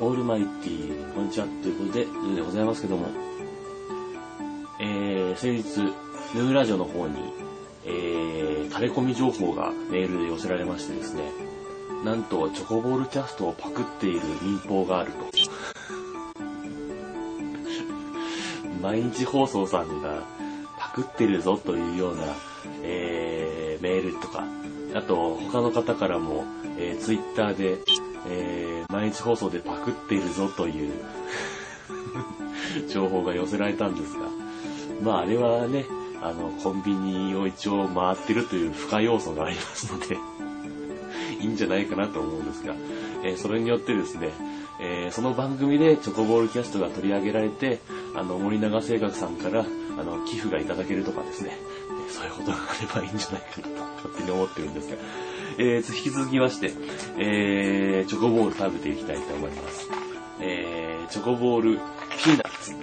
オールマイティー、こんにちは。ということで、ヌーでございますけども、えー、先日、ヌーラジオの方に、えー、タレコミ情報がメールで寄せられましてですね、なんと、チョコボールキャストをパクっている民放があると。毎日放送さんがパクってるぞというような、えー、メールとか、あと、他の方からも、えー、ツイッターで、えー、毎日放送でパクっているぞという 情報が寄せられたんですが、まああれはね、あの、コンビニを一応回ってるという不可要素がありますので いいんじゃないかなと思うんですが、えー、それによってですね、えー、その番組でチョコボールキャストが取り上げられて、あの、森永製菓さんから、あの、寄付がいただけるとかですね、そういうことがあればいいんじゃないかなと勝手に思ってるんですが、えー、引き続きまして、えー、チョコボール食べていきたいと思います。えー、チョコボールピーナッツ。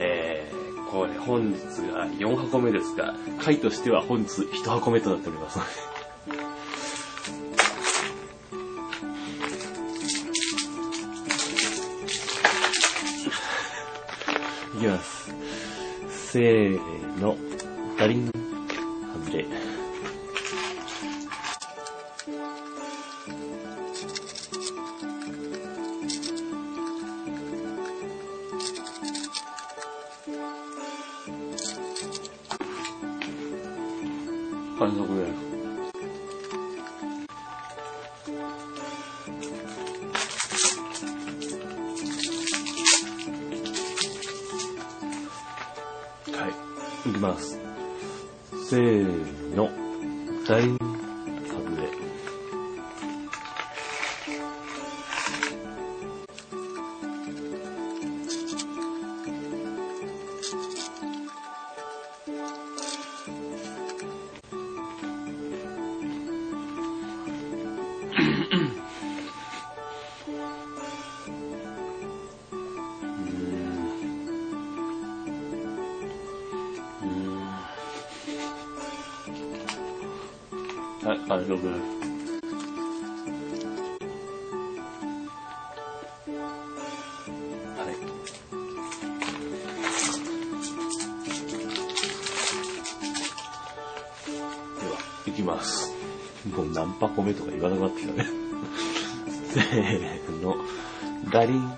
えー、これ本日が4箱目ですが、回としては本日1箱目となっておりますので、いきます。せーの、ダリン、外れ。完食です。います。せーの。大外はい、完食です。はい。では、いきます。もう何箱目とか言わなくなってきたね。せーの、ガリン、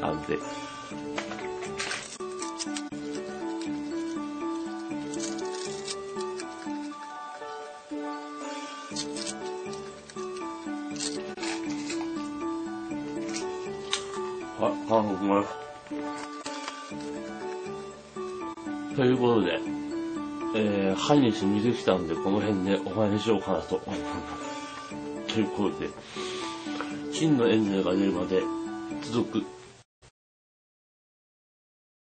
安全。はい、韓国もということで、えー、歯に染みてきたんで、この辺でお話ししようかなと。ということで、真のエンゼルが出るまで続く